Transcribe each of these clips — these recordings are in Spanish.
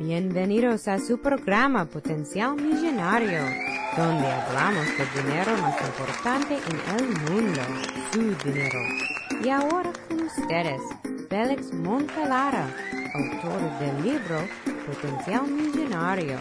Bienvenidos a su programa Potencial Millonario, donde hablamos del dinero más importante en el mundo, su dinero. Y ahora con ustedes, Félix Montelara, autor del libro Potencial Millonario.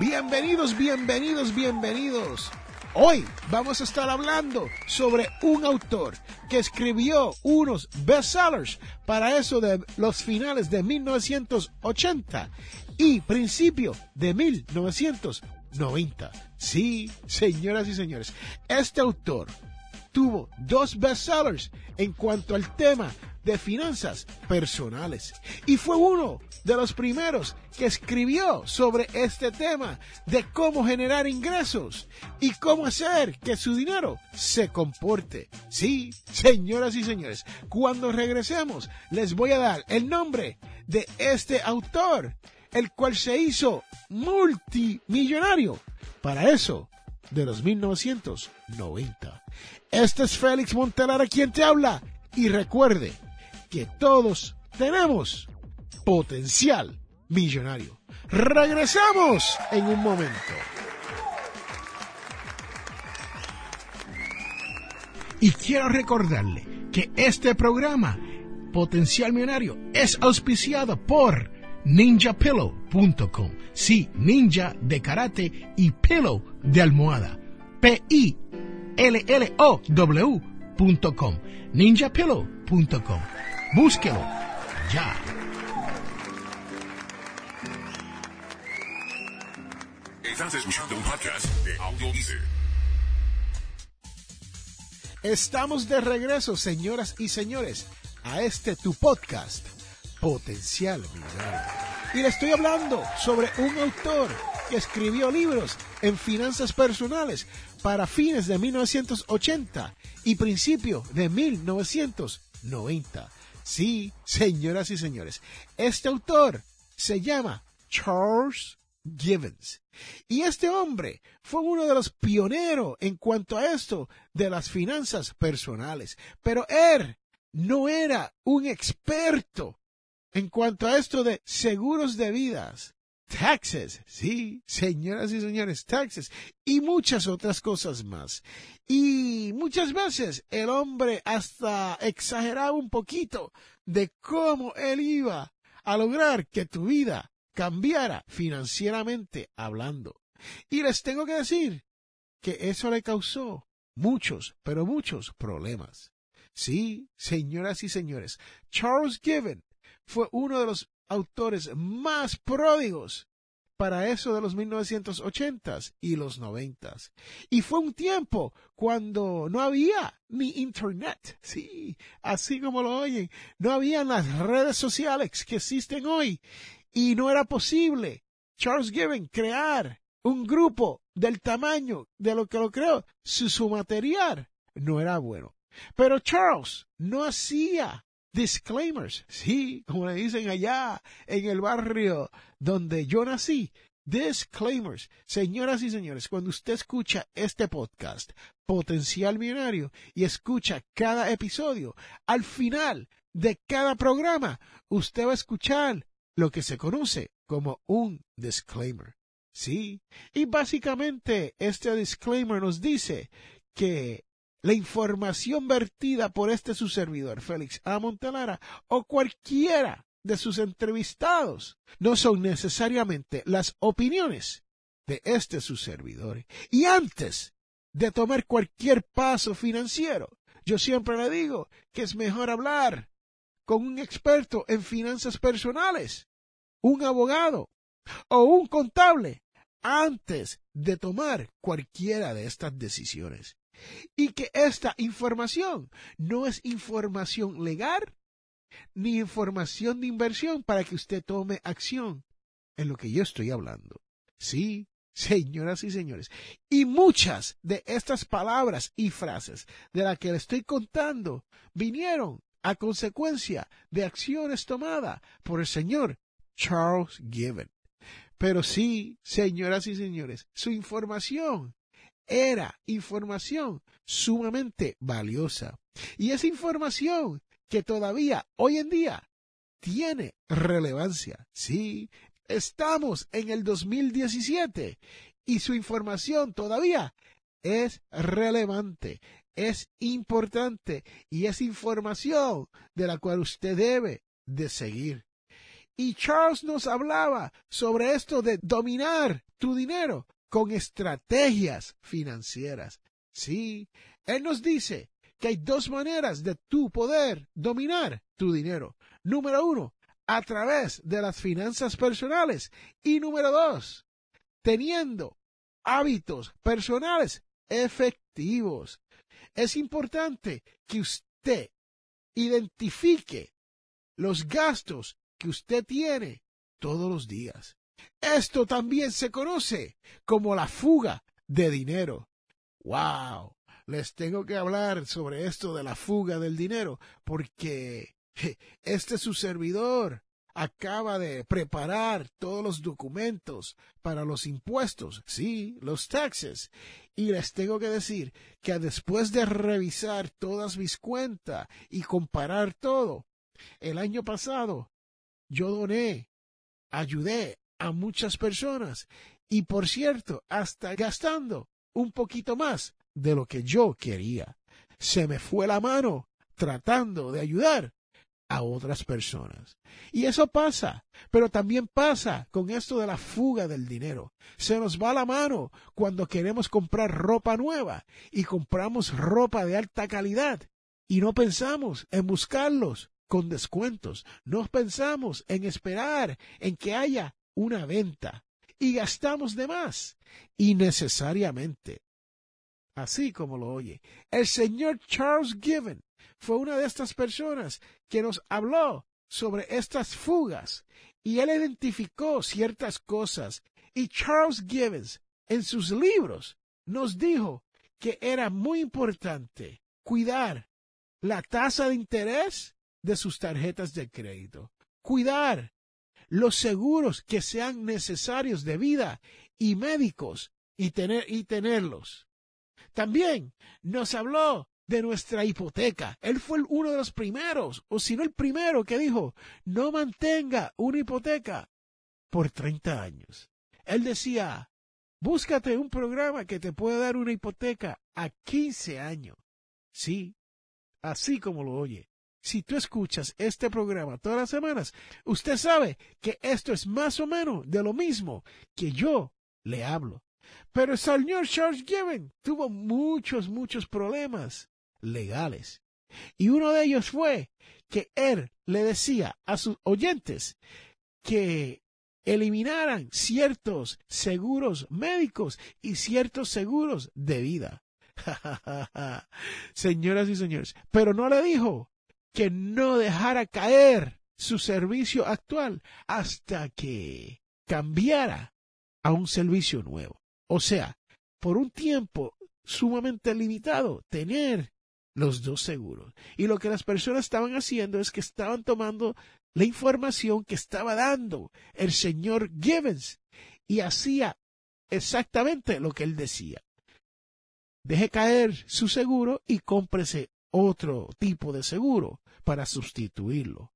Bienvenidos, bienvenidos, bienvenidos. Hoy vamos a estar hablando sobre un autor que escribió unos bestsellers para eso de los finales de 1980 y principio de 1990. Sí, señoras y señores, este autor tuvo dos bestsellers en cuanto al tema de finanzas personales. Y fue uno de los primeros que escribió sobre este tema de cómo generar ingresos y cómo hacer que su dinero se comporte. Sí, señoras y señores, cuando regresemos les voy a dar el nombre de este autor, el cual se hizo multimillonario para eso de los 1990. Este es Félix Montelara quien te habla y recuerde, que todos tenemos potencial millonario. Regresamos en un momento. Y quiero recordarle que este programa, Potencial Millonario, es auspiciado por ninjapillow.com. Sí, ninja de karate y pillow de almohada. P-I-L-L-O-W.com. ninjapillow.com. Búsquelo ya. Estás escuchando un podcast de Audio. Estamos de regreso, señoras y señores, a este tu podcast, Potencial Millonario. Y le estoy hablando sobre un autor que escribió libros en finanzas personales para fines de 1980 y principio de 1990. Sí, señoras y señores, este autor se llama Charles Givens. Y este hombre fue uno de los pioneros en cuanto a esto de las finanzas personales. Pero él no era un experto en cuanto a esto de seguros de vidas, taxes, sí, señoras y señores, taxes y muchas otras cosas más. Y muchas veces el hombre hasta exageraba un poquito de cómo él iba a lograr que tu vida cambiara financieramente hablando. Y les tengo que decir que eso le causó muchos, pero muchos problemas. Sí, señoras y señores, Charles Given fue uno de los autores más pródigos para eso de los 1980s y los 90s. Y fue un tiempo cuando no había ni internet, sí, así como lo oyen, no había las redes sociales que existen hoy y no era posible Charles Given crear un grupo del tamaño de lo que lo creó si su material no era bueno. Pero Charles no hacía disclaimers, sí, como le dicen allá en el barrio donde yo nací, disclaimers. Señoras y señores, cuando usted escucha este podcast, Potencial Millonario, y escucha cada episodio, al final de cada programa, usted va a escuchar lo que se conoce como un disclaimer. Sí, y básicamente este disclaimer nos dice que la información vertida por este su servidor, Félix A. Montelara, o cualquiera de sus entrevistados, no son necesariamente las opiniones de este su servidor. Y antes de tomar cualquier paso financiero, yo siempre le digo que es mejor hablar con un experto en finanzas personales, un abogado o un contable antes de tomar cualquiera de estas decisiones. Y que esta información no es información legal ni información de inversión para que usted tome acción en lo que yo estoy hablando. Sí, señoras y señores. Y muchas de estas palabras y frases de las que le estoy contando vinieron a consecuencia de acciones tomadas por el señor Charles Given. Pero sí, señoras y señores, su información era información sumamente valiosa. Y esa información que todavía hoy en día tiene relevancia. Sí, estamos en el 2017 y su información todavía es relevante, es importante y es información de la cual usted debe de seguir. Y Charles nos hablaba sobre esto de dominar tu dinero con estrategias financieras. Sí, él nos dice que hay dos maneras de tu poder dominar tu dinero. Número uno, a través de las finanzas personales. Y número dos, teniendo hábitos personales efectivos. Es importante que usted identifique los gastos que usted tiene todos los días. Esto también se conoce como la fuga de dinero. ¡Wow! Les tengo que hablar sobre esto de la fuga del dinero porque este es su servidor acaba de preparar todos los documentos para los impuestos, sí, los taxes. Y les tengo que decir que después de revisar todas mis cuentas y comparar todo, el año pasado yo doné, ayudé a muchas personas y por cierto, hasta gastando un poquito más de lo que yo quería. Se me fue la mano tratando de ayudar a otras personas. Y eso pasa, pero también pasa con esto de la fuga del dinero. Se nos va la mano cuando queremos comprar ropa nueva y compramos ropa de alta calidad y no pensamos en buscarlos con descuentos, no pensamos en esperar en que haya una venta y gastamos de más innecesariamente. Así como lo oye, el señor Charles Given fue una de estas personas que nos habló sobre estas fugas y él identificó ciertas cosas y Charles Gibbons en sus libros nos dijo que era muy importante cuidar la tasa de interés de sus tarjetas de crédito, cuidar los seguros que sean necesarios de vida y médicos y tener y tenerlos. También nos habló de nuestra hipoteca. Él fue uno de los primeros, o si no el primero, que dijo, no mantenga una hipoteca por 30 años. Él decía, búscate un programa que te pueda dar una hipoteca a 15 años. Sí, así como lo oye. Si tú escuchas este programa todas las semanas, usted sabe que esto es más o menos de lo mismo que yo le hablo. Pero el señor Charles Given tuvo muchos, muchos problemas legales. Y uno de ellos fue que él le decía a sus oyentes que eliminaran ciertos seguros médicos y ciertos seguros de vida. Señoras y señores, pero no le dijo que no dejara caer su servicio actual hasta que cambiara a un servicio nuevo. O sea, por un tiempo sumamente limitado, tener los dos seguros. Y lo que las personas estaban haciendo es que estaban tomando la información que estaba dando el señor Gibbons y hacía exactamente lo que él decía. Deje caer su seguro y cómprese otro tipo de seguro para sustituirlo.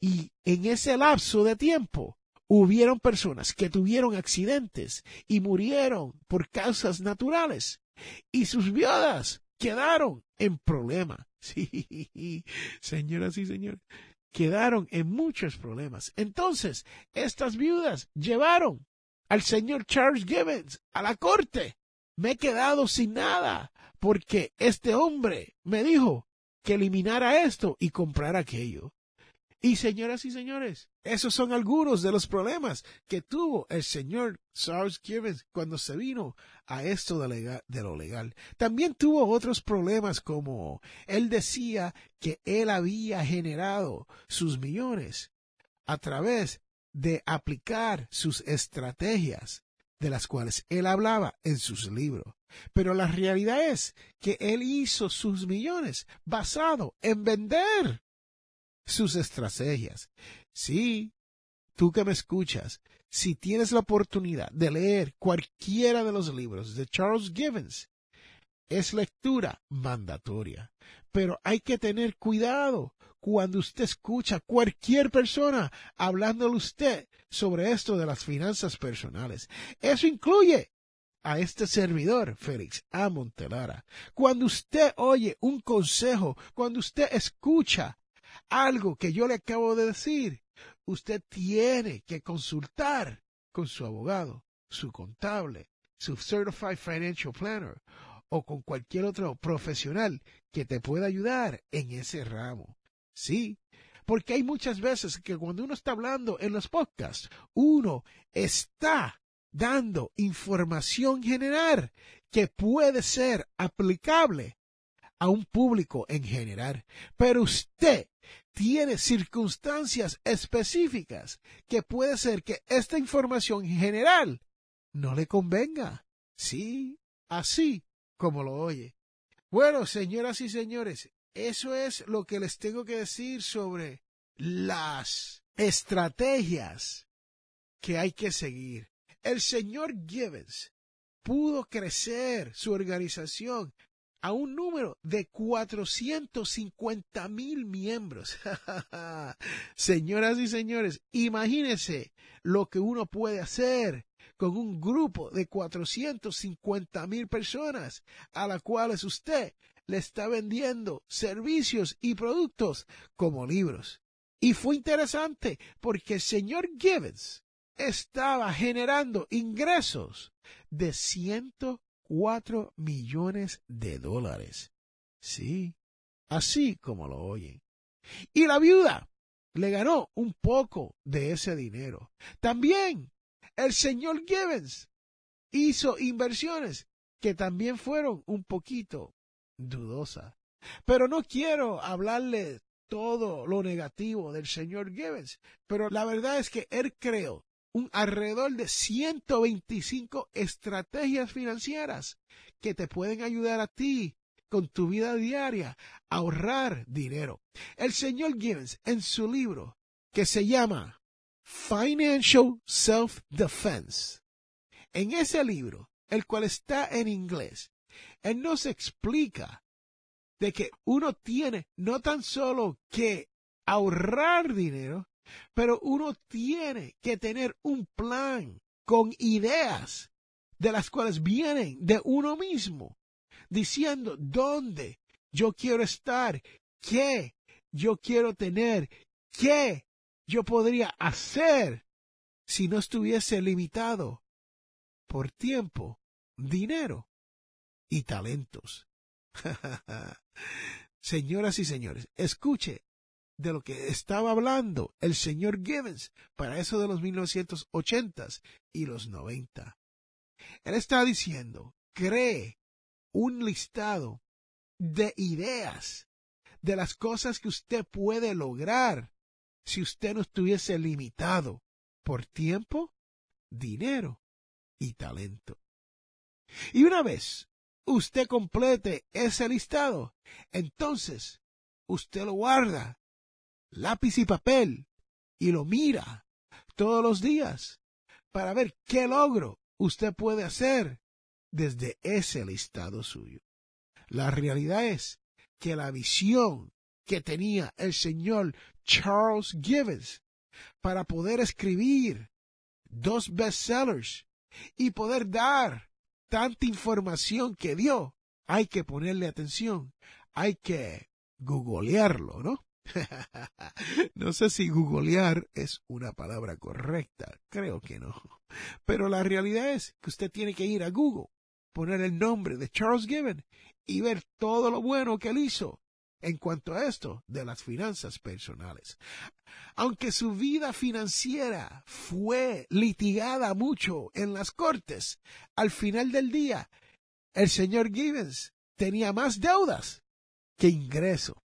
Y en ese lapso de tiempo hubieron personas que tuvieron accidentes y murieron por causas naturales y sus viudas quedaron en problema. Sí, señoras y señores, quedaron en muchos problemas. Entonces, estas viudas llevaron al señor Charles Gibbons a la corte. Me he quedado sin nada porque este hombre me dijo que eliminara esto y comprara aquello. Y señoras y señores, esos son algunos de los problemas que tuvo el señor Charles Gibbons cuando se vino a esto de, de, lo legal. También tuvo otros problemas como él decía que él había generado sus millones a través de aplicar sus estrategias de las cuales él hablaba en sus libros. Pero la realidad es que él hizo sus millones basado en vender sus estrategias. Sí, tú que me escuchas, si tienes la oportunidad de leer cualquiera de los libros de Charles Gibbons, es lectura mandatoria. Pero hay que tener cuidado cuando usted escucha a cualquier persona hablándole usted sobre esto de las finanzas personales. Eso incluye a este servidor, Félix A. Montelara. Cuando usted oye un consejo, cuando usted escucha algo que yo le acabo de decir, usted tiene que consultar con su abogado, su contable, su Certified Financial Planner o con cualquier otro profesional que te pueda ayudar en ese ramo. Sí, porque hay muchas veces que cuando uno está hablando en los podcasts, uno está dando información general que puede ser aplicable a un público en general. Pero usted tiene circunstancias específicas que puede ser que esta información general no le convenga. Sí, así como lo oye. Bueno, señoras y señores, eso es lo que les tengo que decir sobre las estrategias que hay que seguir. El señor Gibbons pudo crecer su organización a un número de 450 mil miembros. Señoras y señores, imagínense lo que uno puede hacer con un grupo de 450 mil personas a las cuales usted le está vendiendo servicios y productos como libros. Y fue interesante porque el señor Gibbons estaba generando ingresos de 104 millones de dólares. Sí, así como lo oyen. Y la viuda le ganó un poco de ese dinero. También el señor Gibbons hizo inversiones que también fueron un poquito dudosas. Pero no quiero hablarle todo lo negativo del señor Gibbons, pero la verdad es que él creó un alrededor de 125 estrategias financieras que te pueden ayudar a ti con tu vida diaria a ahorrar dinero. El señor Gibbons en su libro que se llama Financial Self-Defense, en ese libro, el cual está en inglés, él nos explica de que uno tiene no tan solo que ahorrar dinero, pero uno tiene que tener un plan con ideas de las cuales vienen de uno mismo, diciendo dónde yo quiero estar, qué yo quiero tener, qué yo podría hacer si no estuviese limitado por tiempo, dinero y talentos. Señoras y señores, escuche de lo que estaba hablando el señor Gibbons para eso de los 1980s y los 90. Él está diciendo, cree un listado de ideas de las cosas que usted puede lograr si usted no estuviese limitado por tiempo, dinero y talento. Y una vez usted complete ese listado, entonces usted lo guarda, lápiz y papel, y lo mira todos los días para ver qué logro usted puede hacer desde ese listado suyo. La realidad es que la visión que tenía el señor Charles Gibbons para poder escribir dos bestsellers y poder dar tanta información que dio, hay que ponerle atención, hay que googlearlo, ¿no? no sé si googlear es una palabra correcta, creo que no. Pero la realidad es que usted tiene que ir a Google, poner el nombre de Charles Gibbon y ver todo lo bueno que él hizo en cuanto a esto de las finanzas personales. Aunque su vida financiera fue litigada mucho en las cortes, al final del día, el señor Gibbons tenía más deudas que ingreso.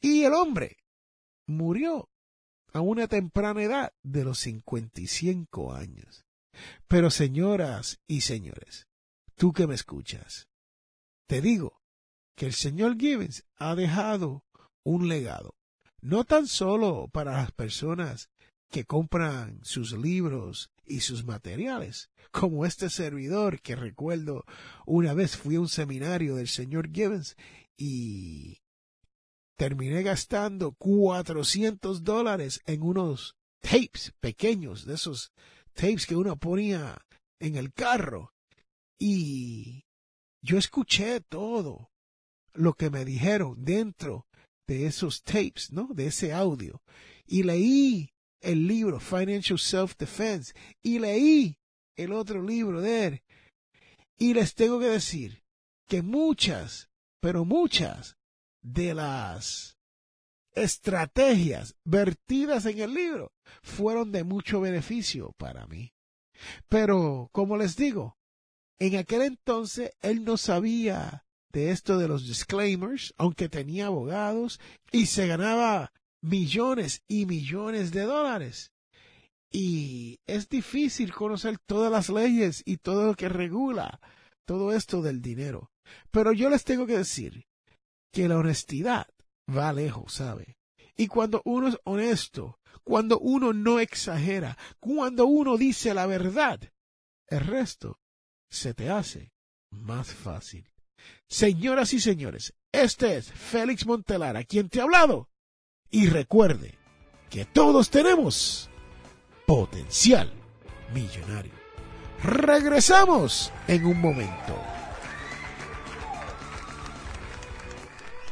Y el hombre murió a una temprana edad de los 55 años. Pero señoras y señores, tú que me escuchas, te digo que el señor Gibbons ha dejado un legado, no tan solo para las personas que compran sus libros y sus materiales, como este servidor que recuerdo una vez fui a un seminario del señor Gibbons y terminé gastando 400 dólares en unos tapes pequeños, de esos tapes que uno ponía en el carro. Y yo escuché todo lo que me dijeron dentro de esos tapes, ¿no? De ese audio. Y leí el libro Financial Self-Defense y leí el otro libro de él. Y les tengo que decir que muchas, pero muchas de las estrategias vertidas en el libro fueron de mucho beneficio para mí. Pero, como les digo, en aquel entonces él no sabía de esto de los disclaimers, aunque tenía abogados y se ganaba millones y millones de dólares. Y es difícil conocer todas las leyes y todo lo que regula todo esto del dinero. Pero yo les tengo que decir que la honestidad va lejos, ¿sabe? Y cuando uno es honesto, cuando uno no exagera, cuando uno dice la verdad, el resto se te hace más fácil. Señoras y señores, este es Félix Montelara, quien te ha hablado. Y recuerde que todos tenemos potencial millonario. Regresamos en un momento.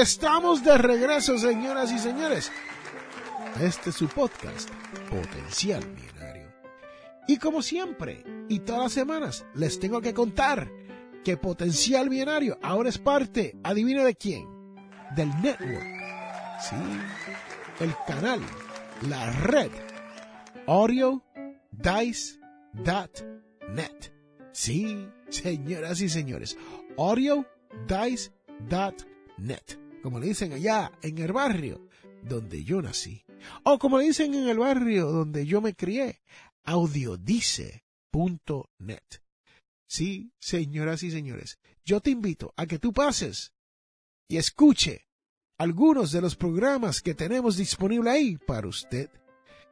Estamos de regreso, señoras y señores. Este es su podcast, Potencial Millonario. Y como siempre, y todas las semanas, les tengo que contar que Potencial Millonario ahora es parte, adivina de quién, del network. Sí, el canal, la red, audiodice.net. Sí, señoras y señores, audiodice.net. Como le dicen allá en el barrio donde yo nací. O como le dicen en el barrio donde yo me crié, audiodice.net. Sí, señoras y señores, yo te invito a que tú pases y escuche algunos de los programas que tenemos disponible ahí para usted.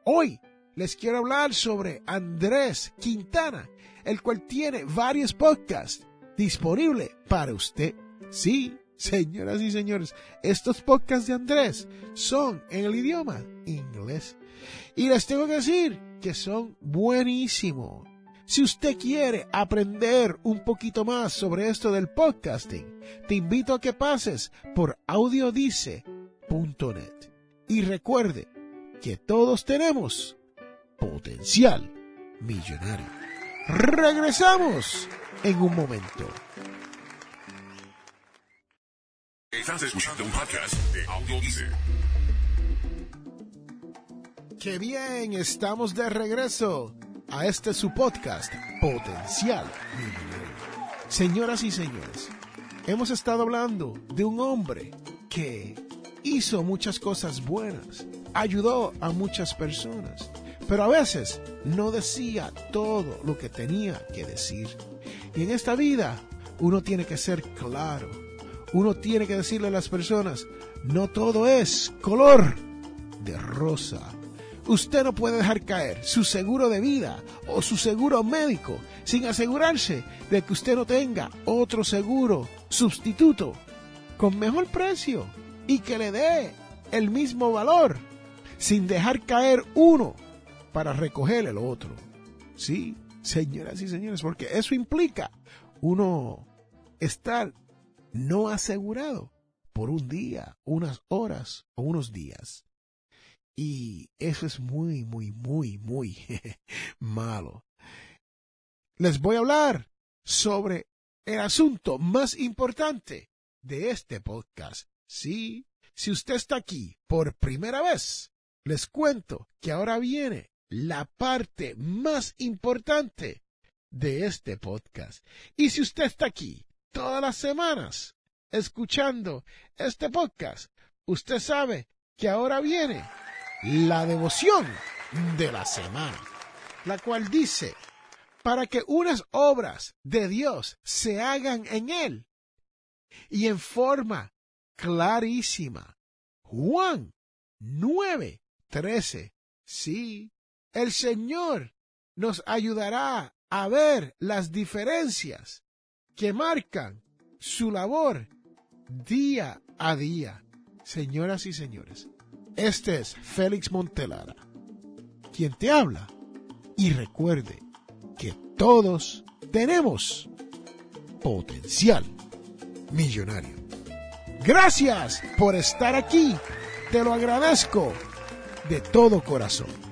Hoy les quiero hablar sobre Andrés Quintana, el cual tiene varios podcasts disponibles para usted. Sí, señoras y señores, estos podcasts de Andrés son en el idioma inglés. Y les tengo que decir que son buenísimos. Si usted quiere aprender un poquito más sobre esto del podcasting, te invito a que pases por audiodice.net. Y recuerde que todos tenemos potencial millonario. Regresamos en un momento. Estás escuchando un podcast de Audiodice. Qué bien, estamos de regreso a este su podcast, Potencial. Señoras y señores, hemos estado hablando de un hombre que hizo muchas cosas buenas, ayudó a muchas personas, pero a veces no decía todo lo que tenía que decir. Y en esta vida uno tiene que ser claro, uno tiene que decirle a las personas, no todo es color de rosa. Usted no puede dejar caer su seguro de vida o su seguro médico sin asegurarse de que usted no tenga otro seguro sustituto con mejor precio y que le dé el mismo valor sin dejar caer uno para recoger el otro. Sí, señoras y señores, porque eso implica uno estar no asegurado por un día, unas horas o unos días. Y eso es muy, muy, muy, muy malo. Les voy a hablar sobre el asunto más importante de este podcast. Sí, si usted está aquí por primera vez, les cuento que ahora viene la parte más importante de este podcast. Y si usted está aquí todas las semanas escuchando este podcast, usted sabe que ahora viene la devoción de la semana, la cual dice, para que unas obras de Dios se hagan en él y en forma clarísima. Juan 9, 13. Sí, el Señor nos ayudará a ver las diferencias que marcan su labor día a día. Señoras y señores, este es Félix Montelara, quien te habla. Y recuerde que todos tenemos potencial millonario. Gracias por estar aquí. Te lo agradezco de todo corazón.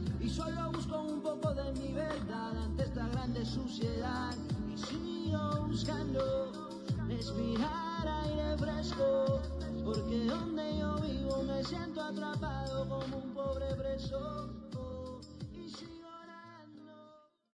Suciedad. Y sigo buscando respirar aire fresco porque donde yo vivo me siento atrapado como un pobre preso